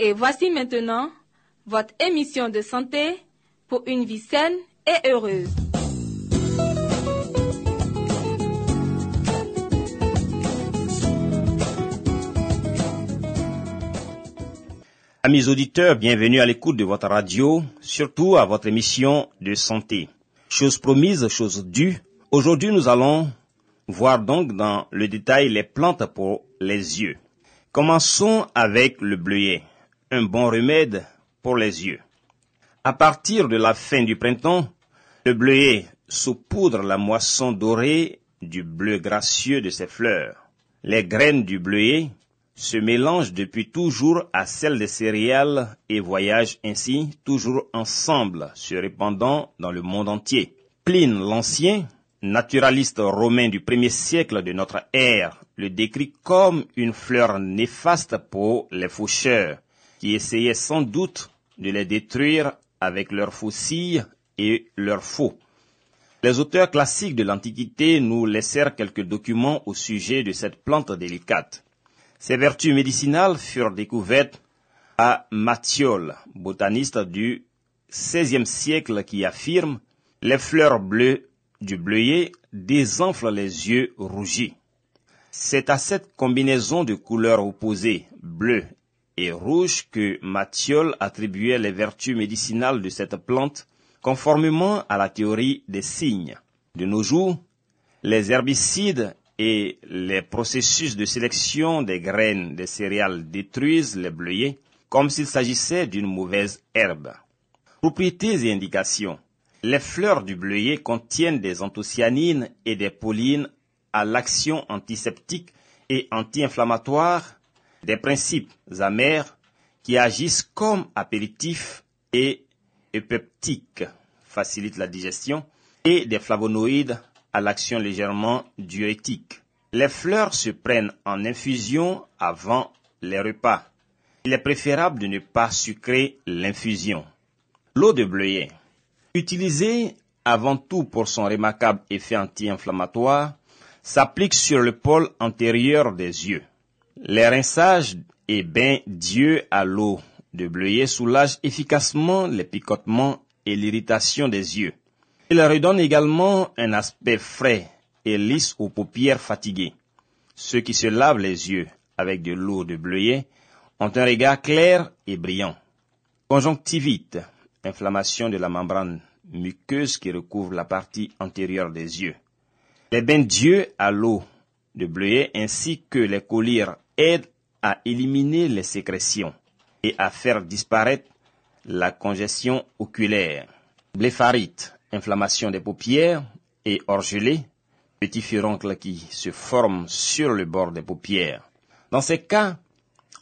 Et voici maintenant votre émission de santé pour une vie saine et heureuse. Amis auditeurs, bienvenue à l'écoute de votre radio, surtout à votre émission de santé. Chose promise, chose due. Aujourd'hui, nous allons voir donc dans le détail les plantes pour les yeux. Commençons avec le bleuet, un bon remède pour les yeux. À partir de la fin du printemps, le bleuet saupoudre la moisson dorée du bleu gracieux de ses fleurs. Les graines du bleuet se mélangent depuis toujours à celles des céréales et voyagent ainsi toujours ensemble, se répandant dans le monde entier. Pline l'Ancien, naturaliste romain du premier siècle de notre ère, le décrit comme une fleur néfaste pour les faucheurs, qui essayaient sans doute de les détruire avec leurs faucilles et leurs faux. Les auteurs classiques de l'Antiquité nous laissèrent quelques documents au sujet de cette plante délicate. Ses vertus médicinales furent découvertes à Mathiol, botaniste du XVIe siècle qui affirme les fleurs bleues du bleuet désenflent les yeux rougis. C'est à cette combinaison de couleurs opposées, bleu et rouge, que Mathiol attribuait les vertus médicinales de cette plante, conformément à la théorie des signes. De nos jours, les herbicides et les processus de sélection des graines des céréales détruisent les bleuets comme s'il s'agissait d'une mauvaise herbe. Propriétés et indications. Les fleurs du bleuet contiennent des anthocyanines et des paulines à l'action antiseptique et anti-inflammatoire, des principes amers qui agissent comme apéritifs et eupeptiques, facilitent la digestion, et des flavonoïdes à l'action légèrement diurétique. Les fleurs se prennent en infusion avant les repas. Il est préférable de ne pas sucrer l'infusion. L'eau de bleuet. Utilisée avant tout pour son remarquable effet anti-inflammatoire, s'applique sur le pôle antérieur des yeux. Les rinçages et bains d'yeux à l'eau de bleuet soulagent efficacement les picotements et l'irritation des yeux. Il redonne également un aspect frais et lisse aux paupières fatiguées. Ceux qui se lavent les yeux avec de l'eau de bleuet ont un regard clair et brillant. Conjonctivite, inflammation de la membrane muqueuse qui recouvre la partie antérieure des yeux. Les bains d'yeux à l'eau de bleuet ainsi que les collyres aident à éliminer les sécrétions et à faire disparaître la congestion oculaire. Blépharite, inflammation des paupières et orgelée, petit furoncle qui se forme sur le bord des paupières. Dans ces cas,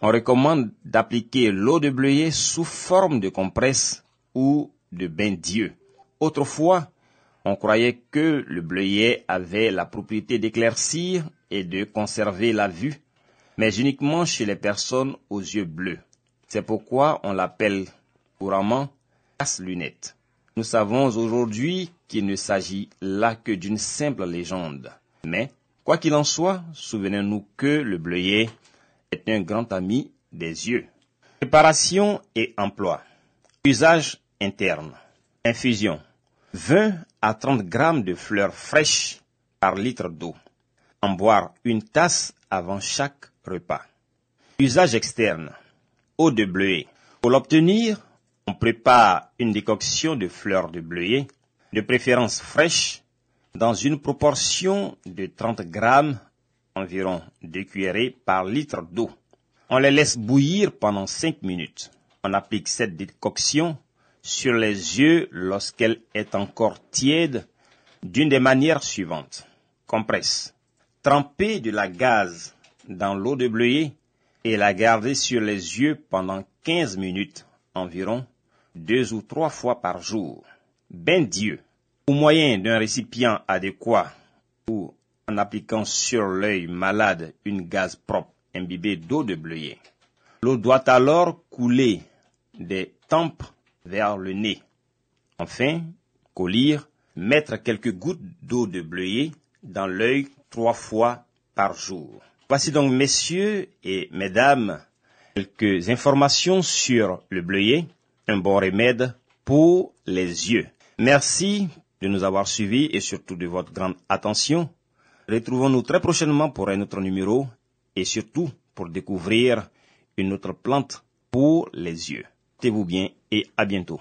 on recommande d'appliquer l'eau de bleuet sous forme de compresse ou de bain d'yeux. Autrefois, on croyait que le bleuet avait la propriété d'éclaircir et de conserver la vue, mais uniquement chez les personnes aux yeux bleus. C'est pourquoi on l'appelle couramment casse-lunette. Nous savons aujourd'hui qu'il ne s'agit là que d'une simple légende. Mais, quoi qu'il en soit, souvenez-nous que le bleuet est un grand ami des yeux. Préparation et emploi. Usage interne. Infusion. 20 à 30 grammes de fleurs fraîches par litre d'eau. En boire une tasse avant chaque Usage externe. Eau de bleuet. Pour l'obtenir, on prépare une décoction de fleurs de bleuet, de préférence fraîche, dans une proportion de 30 grammes, environ 2 cuillerées par litre d'eau. On les laisse bouillir pendant 5 minutes. On applique cette décoction sur les yeux lorsqu'elle est encore tiède d'une des manières suivantes. Compresse. Tremper de la gaze dans l'eau de bleuet et la garder sur les yeux pendant 15 minutes environ, deux ou trois fois par jour. Ben Dieu, au moyen d'un récipient adéquat ou en appliquant sur l'œil malade une gaze propre imbibée d'eau de bleuet. L'eau doit alors couler des tempes vers le nez. Enfin, collir, mettre quelques gouttes d'eau de bleuet dans l'œil trois fois par jour. Voici donc, messieurs et mesdames, quelques informations sur le bleuet, un bon remède pour les yeux. Merci de nous avoir suivis et surtout de votre grande attention. Retrouvons-nous très prochainement pour un autre numéro et surtout pour découvrir une autre plante pour les yeux. Tenez-vous bien et à bientôt.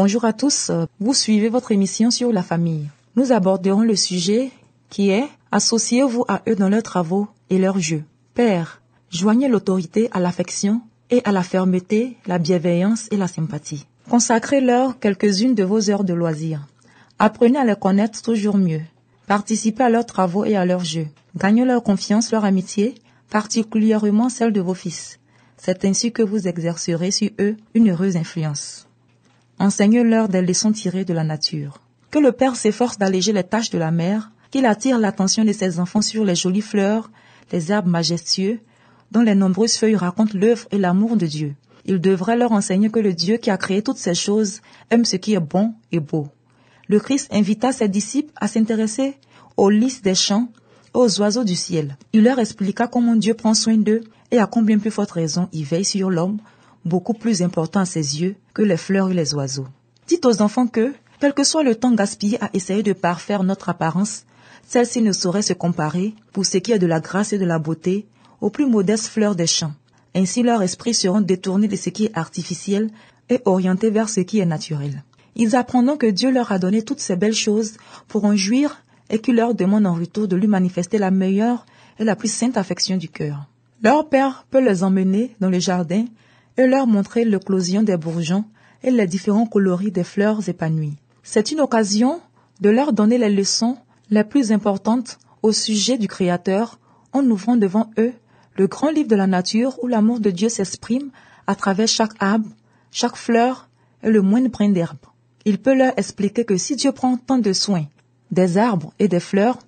Bonjour à tous, vous suivez votre émission sur la famille. Nous aborderons le sujet qui est Associez-vous à eux dans leurs travaux et leurs jeux. Père, joignez l'autorité à l'affection et à la fermeté, la bienveillance et la sympathie. Consacrez-leur quelques-unes de vos heures de loisirs. Apprenez à les connaître toujours mieux. Participez à leurs travaux et à leurs jeux. Gagnez leur confiance, leur amitié, particulièrement celle de vos fils. C'est ainsi que vous exercerez sur eux une heureuse influence. Enseigne-leur des leçons tirées de la nature. Que le Père s'efforce d'alléger les tâches de la mère, qu'il attire l'attention de ses enfants sur les jolies fleurs, les arbres majestueux, dont les nombreuses feuilles racontent l'œuvre et l'amour de Dieu. Il devrait leur enseigner que le Dieu qui a créé toutes ces choses aime ce qui est bon et beau. Le Christ invita ses disciples à s'intéresser aux lys des champs aux oiseaux du ciel. Il leur expliqua comment Dieu prend soin d'eux et à combien plus forte raison il veille sur l'homme, beaucoup plus important à ses yeux que les fleurs et les oiseaux. Dites aux enfants que, quel que soit le temps gaspillé à essayer de parfaire notre apparence, celle-ci ne saurait se comparer, pour ce qui est de la grâce et de la beauté, aux plus modestes fleurs des champs. Ainsi leurs esprits seront détournés de ce qui est artificiel et orientés vers ce qui est naturel. Ils apprendront que Dieu leur a donné toutes ces belles choses pour en jouir et qu'il leur demande en retour de lui manifester la meilleure et la plus sainte affection du cœur. Leur père peut les emmener dans le jardin et leur montrer l'éclosion des bourgeons et les différents coloris des fleurs épanouies. C'est une occasion de leur donner les leçons les plus importantes au sujet du Créateur en ouvrant devant eux le grand livre de la nature où l'amour de Dieu s'exprime à travers chaque arbre, chaque fleur et le moindre brin d'herbe. Il peut leur expliquer que si Dieu prend tant de soin des arbres et des fleurs,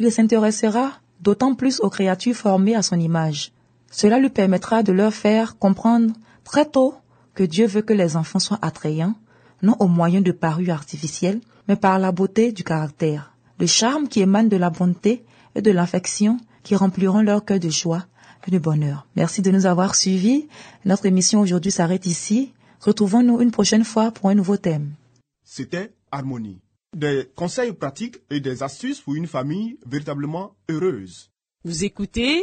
il s'intéressera d'autant plus aux créatures formées à son image. Cela lui permettra de leur faire comprendre très tôt que Dieu veut que les enfants soient attrayants, non au moyen de parures artificielles, mais par la beauté du caractère, le charme qui émane de la bonté et de l'affection qui rempliront leur cœur de joie et de bonheur. Merci de nous avoir suivis. Notre émission aujourd'hui s'arrête ici. Retrouvons-nous une prochaine fois pour un nouveau thème. C'était Harmonie. Des conseils pratiques et des astuces pour une famille véritablement heureuse. Vous écoutez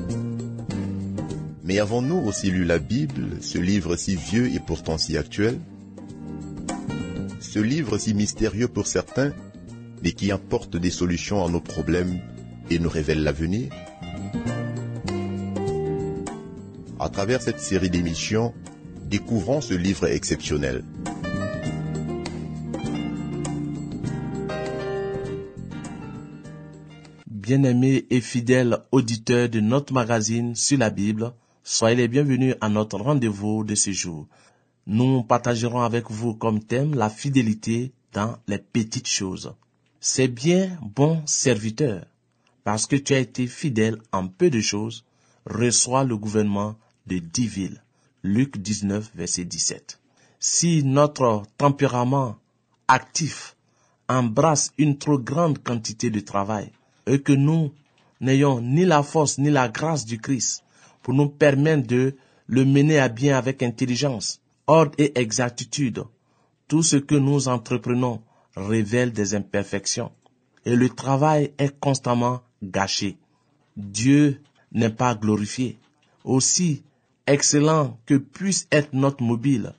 Mais avons-nous aussi lu la Bible, ce livre si vieux et pourtant si actuel? Ce livre si mystérieux pour certains, mais qui apporte des solutions à nos problèmes et nous révèle l'avenir? À travers cette série d'émissions, découvrons ce livre exceptionnel. Bien-aimés et fidèles auditeurs de notre magazine sur la Bible, soyez les bienvenus à notre rendez-vous de ce jour. Nous partagerons avec vous comme thème la fidélité dans les petites choses. C'est bien, bon serviteur, parce que tu as été fidèle en peu de choses, reçois le gouvernement de dix villes. Luc 19, verset 17. Si notre tempérament actif embrasse une trop grande quantité de travail et que nous n'ayons ni la force ni la grâce du Christ pour nous permettre de le mener à bien avec intelligence, ordre et exactitude, tout ce que nous entreprenons révèle des imperfections et le travail est constamment gâché. Dieu n'est pas glorifié. Aussi excellent que puisse être notre mobile,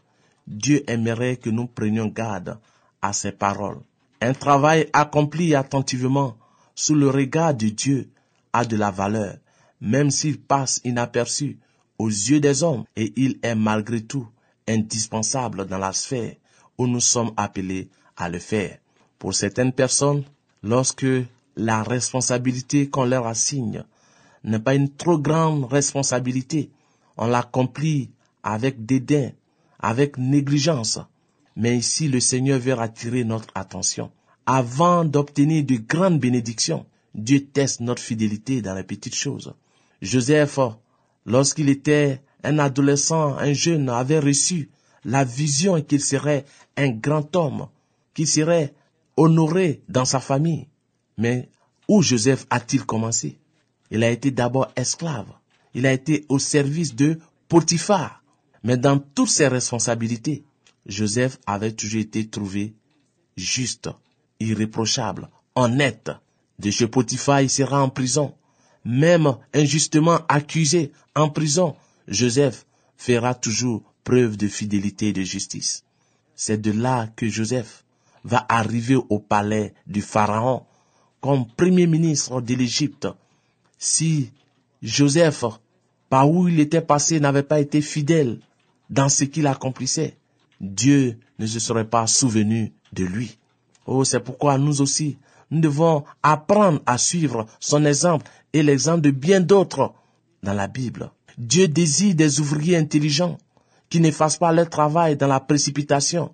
Dieu aimerait que nous prenions garde à ses paroles. Un travail accompli attentivement sous le regard de Dieu a de la valeur, même s'il passe inaperçu aux yeux des hommes, et il est malgré tout indispensable dans la sphère où nous sommes appelés à le faire. Pour certaines personnes, lorsque la responsabilité qu'on leur assigne n'est pas une trop grande responsabilité, on l'accomplit avec dédain, avec négligence. Mais ici, le Seigneur veut attirer notre attention. Avant d'obtenir de grandes bénédictions, Dieu teste notre fidélité dans les petites choses. Joseph, lorsqu'il était un adolescent, un jeune, avait reçu la vision qu'il serait un grand homme, qu'il serait honoré dans sa famille. Mais où Joseph a-t-il commencé? Il a été d'abord esclave. Il a été au service de Potiphar. Mais dans toutes ses responsabilités, Joseph avait toujours été trouvé juste, irréprochable, honnête. De chez Potiphar, il sera en prison. Même injustement accusé en prison, Joseph fera toujours preuve de fidélité et de justice. C'est de là que Joseph va arriver au palais du Pharaon comme premier ministre de l'Égypte. Si Joseph, par où il était passé, n'avait pas été fidèle dans ce qu'il accomplissait, Dieu ne se serait pas souvenu de lui. Oh, c'est pourquoi nous aussi, nous devons apprendre à suivre son exemple et l'exemple de bien d'autres dans la Bible. Dieu désire des ouvriers intelligents qui ne fassent pas leur travail dans la précipitation,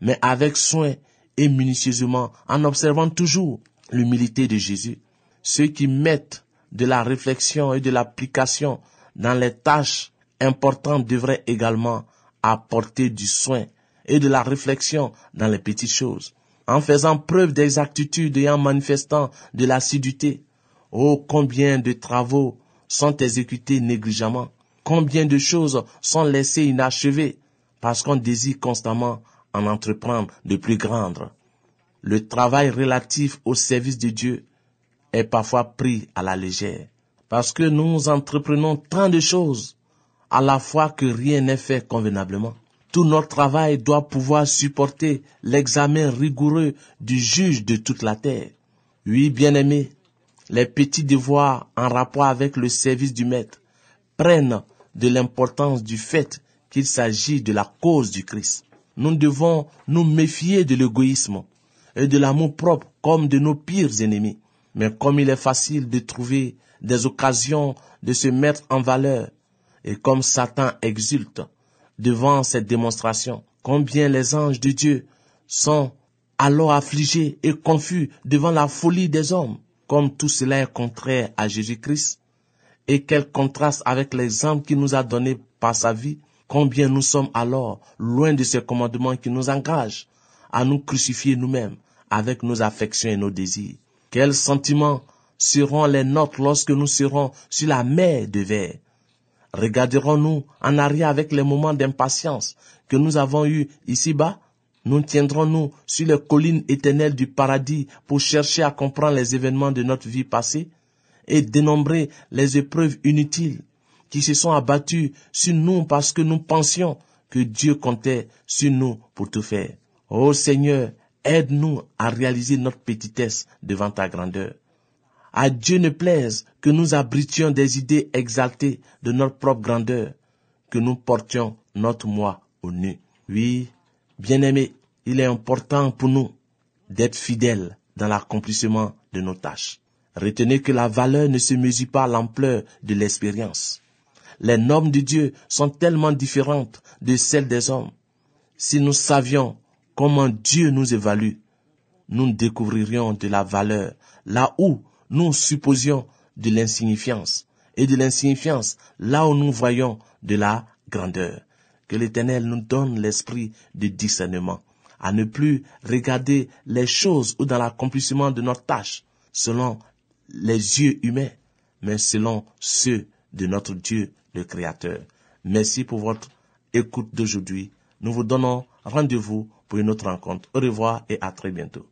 mais avec soin et minutieusement, en observant toujours l'humilité de Jésus. Ceux qui mettent de la réflexion et de l'application dans les tâches importantes devraient également apporter du soin et de la réflexion dans les petites choses, en faisant preuve d'exactitude et en manifestant de l'assiduité. Oh, combien de travaux sont exécutés négligemment, combien de choses sont laissées inachevées, parce qu'on désire constamment en entreprendre de plus grandes. Le travail relatif au service de Dieu est parfois pris à la légère, parce que nous entreprenons tant de choses à la fois que rien n'est fait convenablement. Tout notre travail doit pouvoir supporter l'examen rigoureux du juge de toute la terre. Oui, bien-aimés, les petits devoirs en rapport avec le service du maître prennent de l'importance du fait qu'il s'agit de la cause du Christ. Nous devons nous méfier de l'égoïsme et de l'amour propre comme de nos pires ennemis. Mais comme il est facile de trouver des occasions de se mettre en valeur, et comme Satan exulte devant cette démonstration, combien les anges de Dieu sont alors affligés et confus devant la folie des hommes, comme tout cela est contraire à Jésus-Christ, et quel contraste avec l'exemple qu'il nous a donné par sa vie, combien nous sommes alors loin de ces commandements qui nous engagent à nous crucifier nous-mêmes avec nos affections et nos désirs. Quels sentiments seront les nôtres lorsque nous serons sur la mer de verre? Regarderons-nous en arrière avec les moments d'impatience que nous avons eus ici-bas? Nous tiendrons-nous sur les collines éternelles du paradis pour chercher à comprendre les événements de notre vie passée et dénombrer les épreuves inutiles qui se sont abattues sur nous parce que nous pensions que Dieu comptait sur nous pour tout faire. Ô Seigneur, aide-nous à réaliser notre petitesse devant ta grandeur. À Dieu ne plaise que nous abritions des idées exaltées de notre propre grandeur, que nous portions notre moi au nu. Oui, bien-aimés, il est important pour nous d'être fidèles dans l'accomplissement de nos tâches. Retenez que la valeur ne se mesure pas à l'ampleur de l'expérience. Les normes de Dieu sont tellement différentes de celles des hommes. Si nous savions comment Dieu nous évalue, nous découvririons de la valeur là où nous supposions de l'insignifiance et de l'insignifiance là où nous voyons de la grandeur. Que l'Éternel nous donne l'esprit de discernement, à ne plus regarder les choses ou dans l'accomplissement de notre tâche selon les yeux humains, mais selon ceux de notre Dieu le Créateur. Merci pour votre écoute d'aujourd'hui. Nous vous donnons rendez-vous pour une autre rencontre. Au revoir et à très bientôt.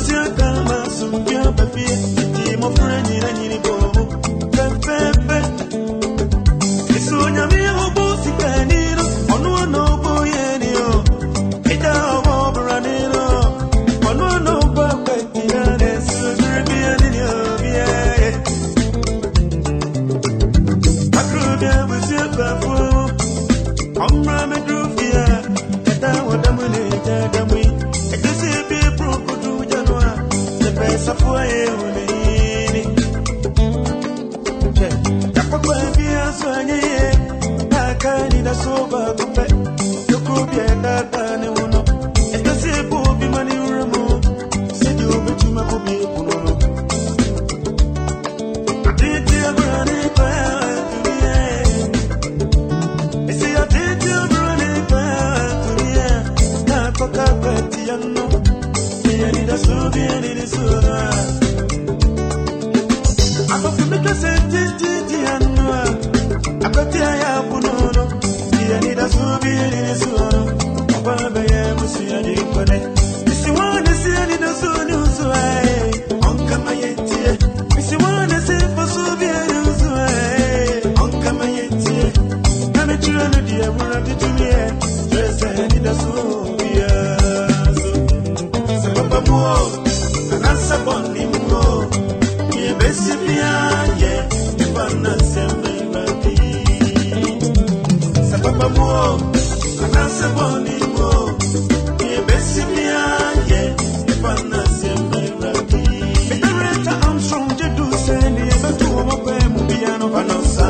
Mas eu tava, sou que eu bebi Si